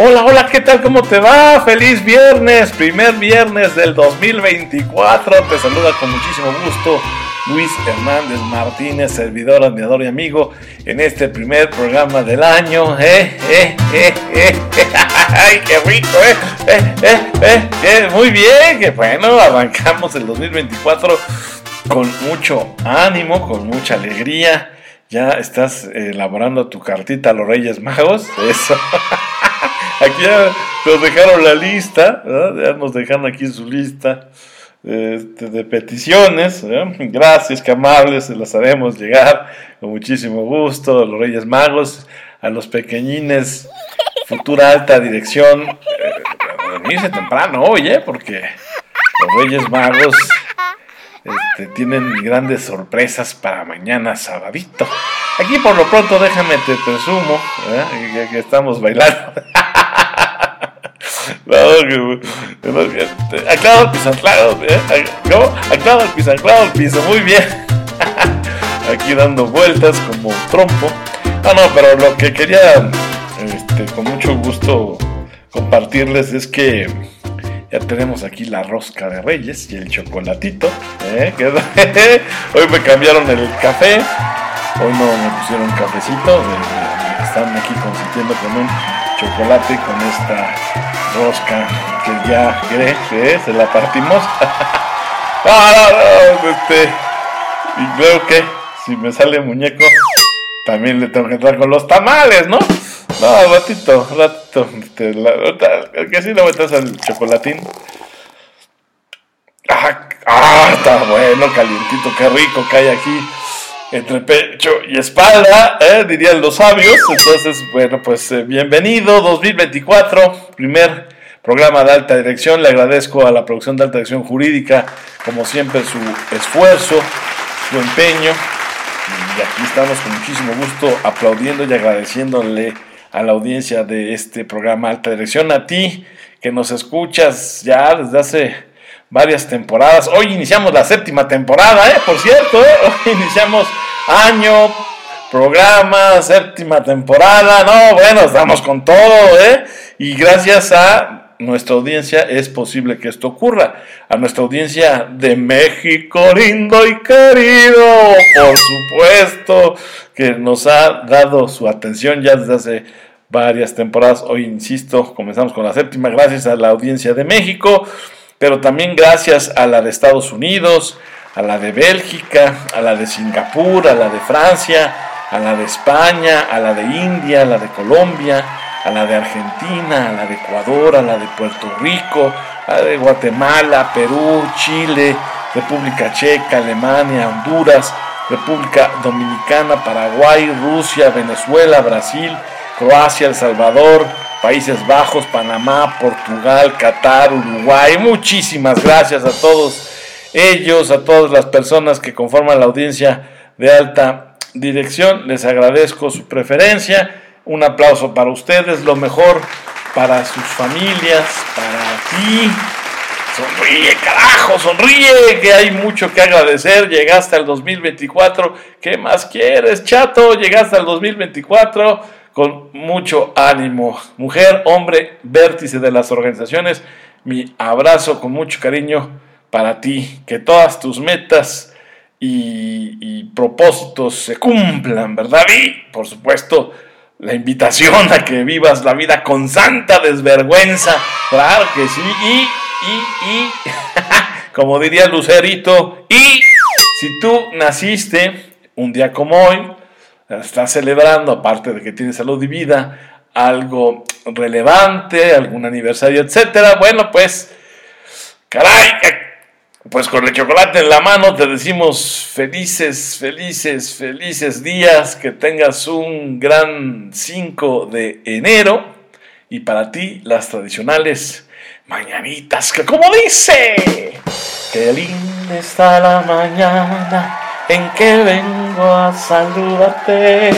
Hola, hola, ¿qué tal? ¿Cómo te va? Feliz viernes, primer viernes del 2024. Te saluda con muchísimo gusto Luis Hernández Martínez, servidor, admirador y amigo en este primer programa del año. ¡Eh, eh, eh, eh! ¡Ay, qué rico, eh! ¡Eh, eh, eh! eh muy bien, que bueno, arrancamos el 2024 con mucho ánimo, con mucha alegría. Ya estás elaborando tu cartita a los Reyes Magos. Eso. Aquí ya nos dejaron la lista, ya nos dejaron aquí su lista este, de peticiones. Gracias, que amables, se las haremos llegar con muchísimo gusto a los Reyes Magos, a los pequeñines, futura alta dirección. Eh, temprano hoy, ¿eh? porque los Reyes Magos este, tienen grandes sorpresas para mañana sabadito. Aquí por lo pronto déjame te presumo ¿eh? que estamos bailando. Aclaro el piso, anclado, ¿eh? ¿Cómo? Aclaro el piso, anclado el piso, muy bien. Aquí dando vueltas como trompo. Ah, no, pero lo que quería, este, con mucho gusto compartirles es que ya tenemos aquí la rosca de reyes y el chocolatito. ¿eh? hoy me cambiaron el café, hoy no me pusieron cafecito, están aquí consintiendo con un chocolate con esta rosca que ya cree que se la partimos. ah, este, y creo que si me sale muñeco, también le tengo que entrar con los tamales, ¿no? No, ratito, ratito. Este, que sí le voy a traer el chocolatín. Ah, ah, está bueno, calientito, qué rico que hay aquí entre pecho y espalda, ¿eh? dirían los sabios. Entonces, bueno, pues eh, bienvenido 2024, primer programa de alta dirección. Le agradezco a la producción de alta dirección jurídica, como siempre, su esfuerzo, su empeño. Y aquí estamos con muchísimo gusto aplaudiendo y agradeciéndole a la audiencia de este programa Alta Dirección, a ti que nos escuchas ya desde hace varias temporadas. Hoy iniciamos la séptima temporada, ¿eh? Por cierto, ¿eh? Hoy iniciamos año, programa, séptima temporada. No, bueno, estamos con todo, ¿eh? Y gracias a nuestra audiencia es posible que esto ocurra. A nuestra audiencia de México lindo y querido, por supuesto, que nos ha dado su atención ya desde hace varias temporadas. Hoy, insisto, comenzamos con la séptima, gracias a la audiencia de México pero también gracias a la de Estados Unidos, a la de Bélgica, a la de Singapur, a la de Francia, a la de España, a la de India, a la de Colombia, a la de Argentina, a la de Ecuador, a la de Puerto Rico, a la de Guatemala, Perú, Chile, República Checa, Alemania, Honduras, República Dominicana, Paraguay, Rusia, Venezuela, Brasil, Croacia, El Salvador, Países Bajos, Panamá, Portugal, Qatar, Uruguay. Muchísimas gracias a todos ellos, a todas las personas que conforman la audiencia de alta dirección. Les agradezco su preferencia. Un aplauso para ustedes, lo mejor para sus familias, para ti. Sonríe, carajo, sonríe, que hay mucho que agradecer. Llegaste al 2024. ¿Qué más quieres, chato? Llegaste al 2024 con mucho ánimo. Mujer, hombre, vértice de las organizaciones, mi abrazo con mucho cariño para ti. Que todas tus metas y, propósitos se cumplan, ¿verdad? Y, por supuesto, la invitación a que vivas la vida con santa desvergüenza. Claro que sí. Y, y, y, como diría Lucerito, y si tú naciste un día como hoy, está celebrando, aparte de que tiene salud y vida, algo relevante, algún aniversario, etcétera, bueno, pues, caray, pues con el chocolate en la mano te decimos felices, felices, felices días, que tengas un gran 5 de enero y para ti las tradicionales mañanitas, que como dice, qué linda está la mañana en que a saludarte.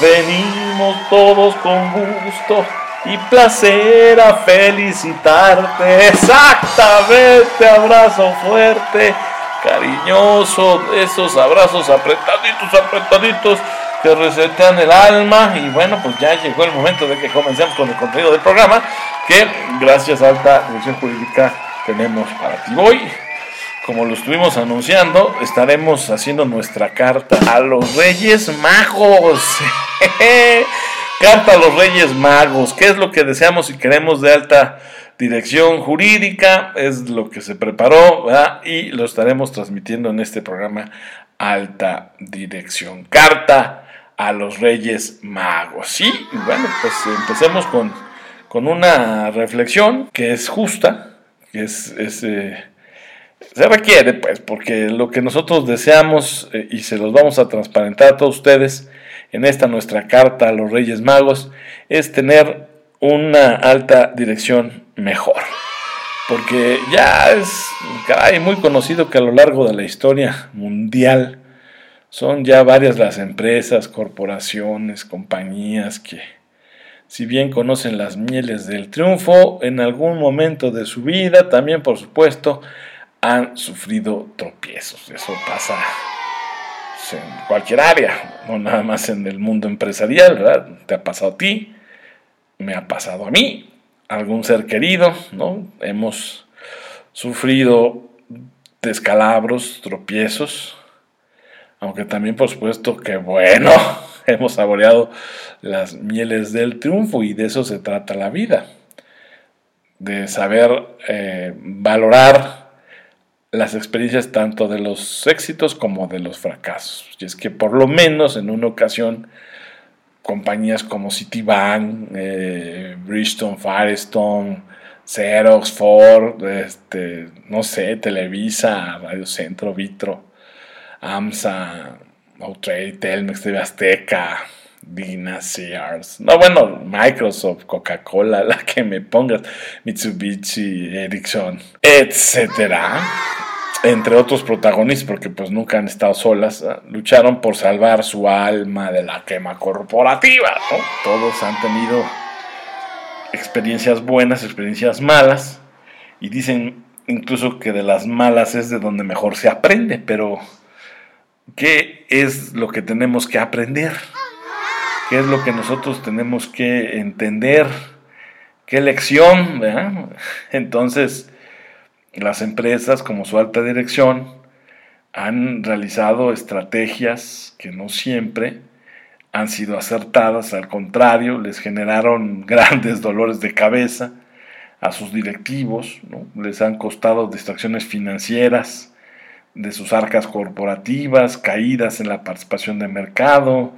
Venimos todos con gusto y placer a felicitarte. Exactamente, abrazo fuerte, cariñoso, esos abrazos apretaditos, apretaditos, te resetean el alma y bueno, pues ya llegó el momento de que comencemos con el contenido del programa que gracias Alta Dirección Jurídica tenemos para ti hoy. Como lo estuvimos anunciando, estaremos haciendo nuestra carta a los Reyes Magos. carta a los Reyes Magos. ¿Qué es lo que deseamos y queremos de alta dirección jurídica? Es lo que se preparó y lo estaremos transmitiendo en este programa Alta Dirección. Carta a los Reyes Magos. Sí, bueno, pues empecemos con, con una reflexión que es justa, que es... Eh, se requiere, pues, porque lo que nosotros deseamos eh, y se los vamos a transparentar a todos ustedes en esta nuestra carta a los Reyes Magos es tener una alta dirección mejor. Porque ya es, caray, muy conocido que a lo largo de la historia mundial son ya varias las empresas, corporaciones, compañías que, si bien conocen las mieles del triunfo, en algún momento de su vida, también por supuesto, han sufrido tropiezos. Eso pasa en cualquier área, no nada más en el mundo empresarial, ¿verdad? Te ha pasado a ti, me ha pasado a mí, algún ser querido, ¿no? Hemos sufrido descalabros, tropiezos, aunque también por supuesto que bueno, hemos saboreado las mieles del triunfo y de eso se trata la vida, de saber eh, valorar las experiencias tanto de los éxitos como de los fracasos. Y es que por lo menos en una ocasión compañías como Citibank, eh, Bridgestone, Firestone, Xerox, Ford, este, no sé, Televisa, Radio Centro, Vitro, AMSA, Outrade, Telmex, TV Azteca, Dina, Sears, no bueno, Microsoft, Coca-Cola, la que me pongas, Mitsubishi, Ericsson, etcétera entre otros protagonistas, porque pues nunca han estado solas, lucharon por salvar su alma de la quema corporativa. Todos han tenido experiencias buenas, experiencias malas, y dicen incluso que de las malas es de donde mejor se aprende, pero ¿qué es lo que tenemos que aprender? ¿Qué es lo que nosotros tenemos que entender? ¿Qué lección? Entonces, las empresas, como su alta dirección, han realizado estrategias que no siempre han sido acertadas, al contrario, les generaron grandes dolores de cabeza a sus directivos, les han costado distracciones financieras de sus arcas corporativas, caídas en la participación de mercado,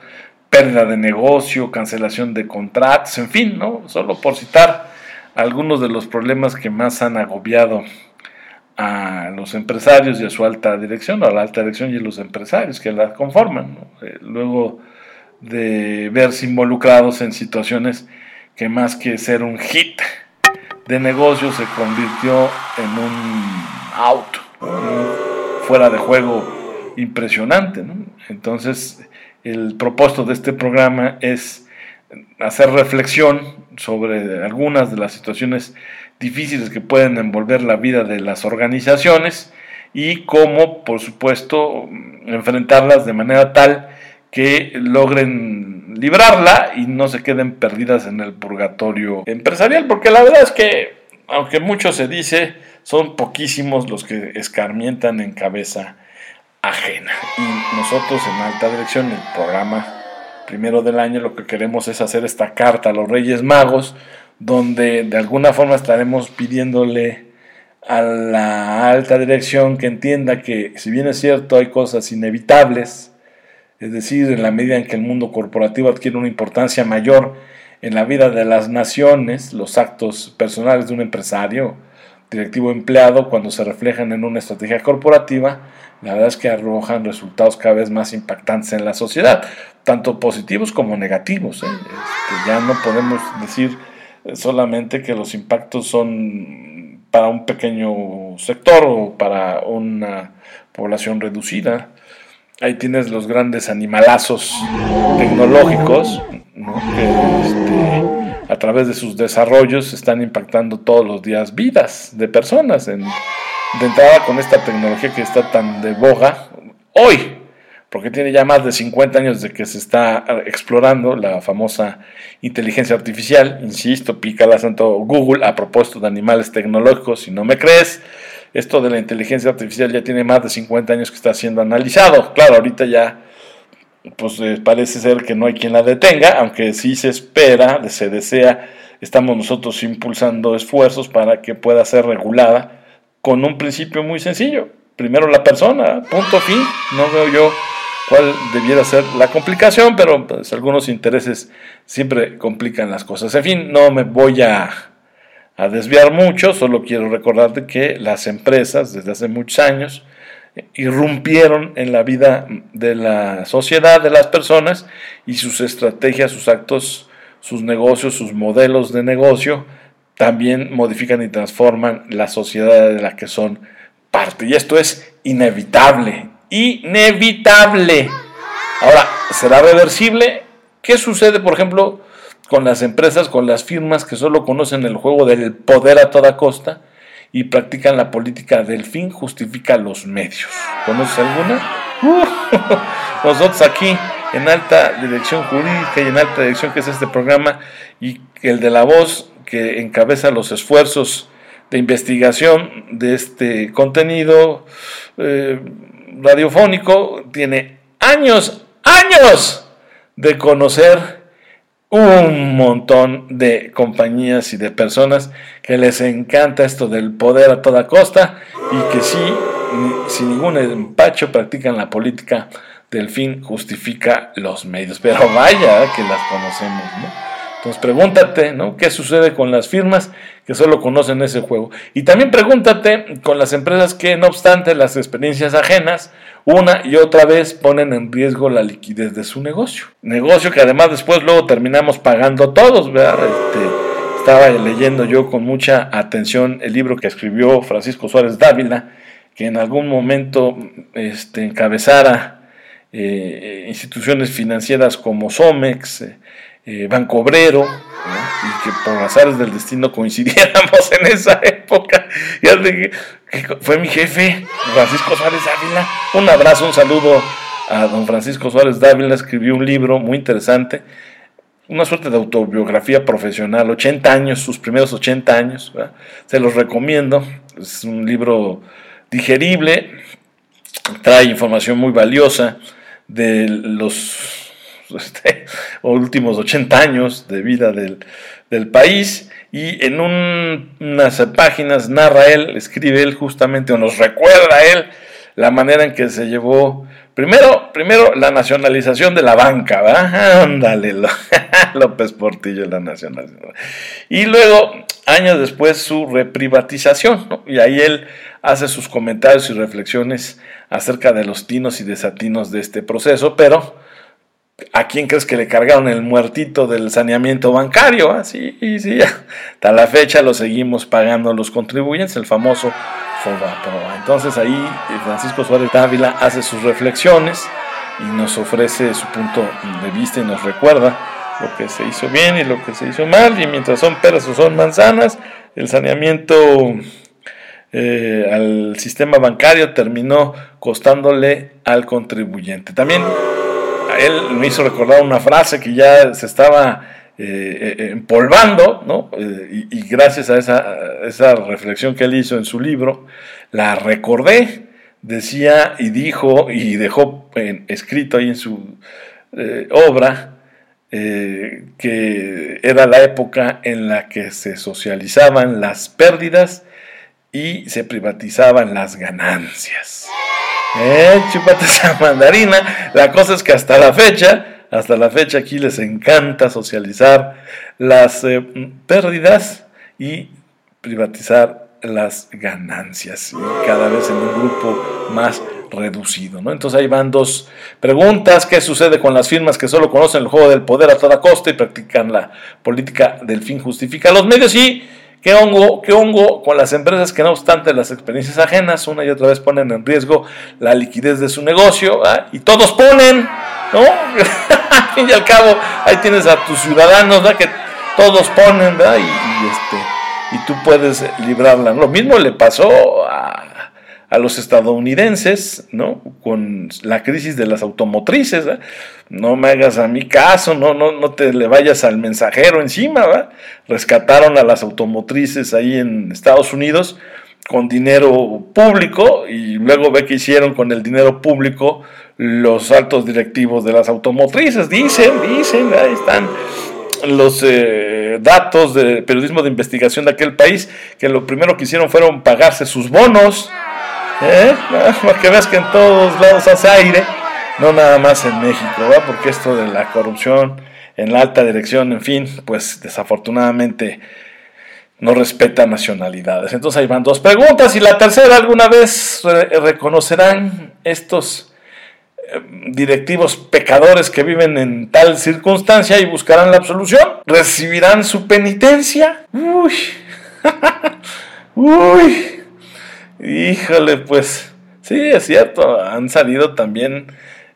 pérdida de negocio, cancelación de contratos, en fin, ¿no? solo por citar algunos de los problemas que más han agobiado a los empresarios y a su alta dirección, a la alta dirección y a los empresarios que la conforman, eh, luego de verse involucrados en situaciones que más que ser un hit de negocio se convirtió en un out, fuera de juego impresionante. Entonces, el propósito de este programa es hacer reflexión sobre algunas de las situaciones difíciles que pueden envolver la vida de las organizaciones y cómo, por supuesto, enfrentarlas de manera tal que logren librarla y no se queden perdidas en el purgatorio empresarial, porque la verdad es que, aunque mucho se dice, son poquísimos los que escarmientan en cabeza ajena. Y nosotros en alta dirección, el programa primero del año, lo que queremos es hacer esta carta a los Reyes Magos, donde de alguna forma estaremos pidiéndole a la alta dirección que entienda que si bien es cierto hay cosas inevitables, es decir, en la medida en que el mundo corporativo adquiere una importancia mayor en la vida de las naciones, los actos personales de un empresario, directivo empleado, cuando se reflejan en una estrategia corporativa, la verdad es que arrojan resultados cada vez más impactantes en la sociedad, tanto positivos como negativos. ¿eh? Este, ya no podemos decir solamente que los impactos son para un pequeño sector o para una población reducida. Ahí tienes los grandes animalazos tecnológicos que este, a través de sus desarrollos están impactando todos los días vidas de personas. En, de entrada con esta tecnología que está tan de boga hoy, porque tiene ya más de 50 años de que se está explorando la famosa inteligencia artificial. Insisto, pícala santo Google a propósito de animales tecnológicos, si no me crees. Esto de la inteligencia artificial ya tiene más de 50 años que está siendo analizado. Claro, ahorita ya pues eh, parece ser que no hay quien la detenga, aunque sí se espera, se desea, estamos nosotros impulsando esfuerzos para que pueda ser regulada con un principio muy sencillo. Primero la persona, punto fin. No veo yo cuál debiera ser la complicación, pero pues, algunos intereses siempre complican las cosas. En fin, no me voy a, a desviar mucho, solo quiero recordarte que las empresas desde hace muchos años irrumpieron en la vida de la sociedad, de las personas, y sus estrategias, sus actos, sus negocios, sus modelos de negocio, también modifican y transforman la sociedad de la que son parte. Y esto es inevitable, inevitable. Ahora, ¿será reversible? ¿Qué sucede, por ejemplo, con las empresas, con las firmas que solo conocen el juego del poder a toda costa y practican la política del fin justifica los medios? ¿Conoces alguna? Uh, nosotros aquí en alta dirección jurídica y en alta dirección, que es este programa, y el de la voz que encabeza los esfuerzos de investigación de este contenido eh, radiofónico tiene años, años de conocer un montón de compañías y de personas que les encanta esto del poder a toda costa y que sí, sin ningún empacho, practican la política del fin justifica los medios. Pero vaya que las conocemos, ¿no? Entonces pregúntate, ¿no? ¿Qué sucede con las firmas que solo conocen ese juego? Y también pregúntate con las empresas que, no obstante las experiencias ajenas, una y otra vez ponen en riesgo la liquidez de su negocio. Negocio que además después luego terminamos pagando todos, ¿verdad? Este, estaba leyendo yo con mucha atención el libro que escribió Francisco Suárez Dávila, que en algún momento este, encabezara eh, instituciones financieras como Somex, eh, eh, Banco Obrero, y que por azares del destino coincidiéramos en esa época. Y fue mi jefe, Francisco Suárez Dávila. Un abrazo, un saludo a don Francisco Suárez Dávila. Escribió un libro muy interesante, una suerte de autobiografía profesional, 80 años, sus primeros 80 años. Se los recomiendo. Es un libro digerible, trae información muy valiosa de los este, últimos 80 años de vida del, país. Y en unas páginas narra él, escribe él justamente, o nos recuerda él, la manera en que se llevó, primero, primero la nacionalización de la banca, ¿verdad? Ándale, López Portillo, la nacionalización. Y luego, años después, su reprivatización, y ahí él hace sus comentarios y reflexiones acerca de los tinos y desatinos de este proceso, pero ¿A quién crees que le cargaron el muertito del saneamiento bancario? Así, ah, sí, hasta la fecha lo seguimos pagando los contribuyentes, el famoso FOBAPROA. Entonces ahí eh, Francisco Suárez Dávila hace sus reflexiones y nos ofrece su punto de vista y nos recuerda lo que se hizo bien y lo que se hizo mal. Y mientras son peras o son manzanas, el saneamiento eh, al sistema bancario terminó costándole al contribuyente. También él me hizo recordar una frase que ya se estaba eh, eh, empolvando, ¿no? Eh, y, gracias a esa, reflexión que él hizo en su libro, la recordé, decía y dijo y dejó escrito ahí en su obra, que era la época en la que se socializaban las pérdidas y se privatizaban las ganancias. Eh, chupate esa mandarina. La cosa es que hasta la fecha, hasta la fecha aquí les encanta socializar las eh, pérdidas y privatizar las ganancias. Y cada vez en un grupo más reducido. ¿no? Entonces ahí van dos preguntas. ¿Qué sucede con las firmas que solo conocen el juego del poder a toda costa y practican la política del fin justifica los medios? Y ¿Qué hongo, ¿Qué hongo con las empresas que no obstante las experiencias ajenas una y otra vez ponen en riesgo la liquidez de su negocio? ¿ah? Y todos ponen, ¿no? al fin y al cabo, ahí tienes a tus ciudadanos, ¿verdad? Que todos ponen, ¿verdad? Y, este, y tú puedes librarla. Lo mismo le pasó a, a los estadounidenses, ¿no? Con la crisis de las automotrices, no me hagas a mi caso, no, no, no te le vayas al mensajero encima, ¿va? Rescataron a las automotrices ahí en Estados Unidos con dinero público y luego ve que hicieron con el dinero público los altos directivos de las automotrices, dicen, dicen, ahí están los eh, datos de periodismo de investigación de aquel país, que lo primero que hicieron fueron pagarse sus bonos, ¿eh? para que veas que en todos lados hace aire, no nada más en México, ¿verdad? porque esto de la corrupción en la alta dirección, en fin, pues desafortunadamente no respeta nacionalidades. Entonces ahí van dos preguntas y la tercera, ¿alguna vez reconocerán estos eh, directivos pecadores que viven en tal circunstancia y buscarán la absolución? ¿Recibirán su penitencia? Uy, uy, Híjole, pues sí, es cierto, han salido también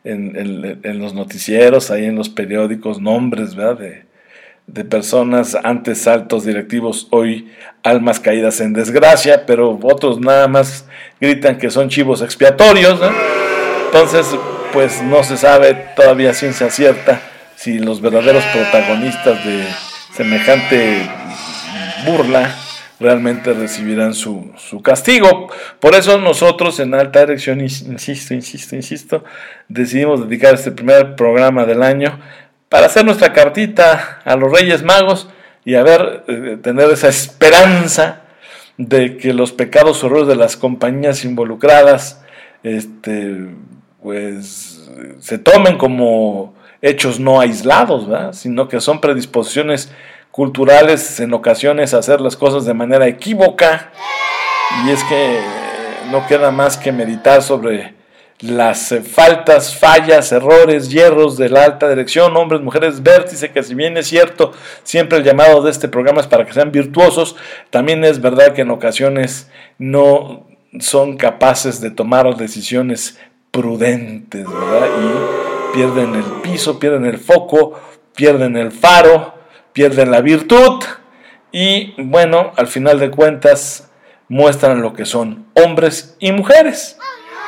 en, los noticieros, ahí en los periódicos, nombres. De, de personas antes altos directivos, hoy almas caídas en desgracia, pero otros nada más gritan que son chivos expiatorios, ¿no? Entonces, pues no se sabe todavía ciencia cierta si los verdaderos protagonistas de semejante burla realmente recibirán su, castigo. Por eso nosotros en alta dirección, insisto, insisto, insisto, decidimos dedicar este primer programa del año para hacer nuestra cartita a los Reyes Magos y a ver, eh, tener esa esperanza de que los pecados o errores de las compañías involucradas, este, pues, se tomen como hechos no aislados, sino que son predisposiciones culturales en ocasiones hacer las cosas de manera equívoca y es que no queda más que meditar sobre las eh, faltas, fallas, errores, hierros de la alta dirección, hombres, mujeres, vértice, que si bien es cierto, siempre el llamado de este programa es para que sean virtuosos, también es verdad que en ocasiones no son capaces de tomar decisiones prudentes. Y pierden el piso, pierden el foco, pierden el faro, pierden la virtud y bueno, al final de cuentas muestran lo que son hombres y mujeres.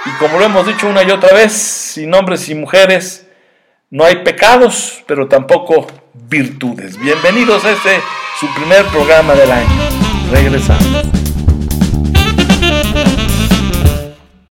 Y como lo hemos dicho una y otra vez, sin hombres y mujeres no hay pecados, pero tampoco virtudes. Bienvenidos a este, su primer programa del año. Regresamos.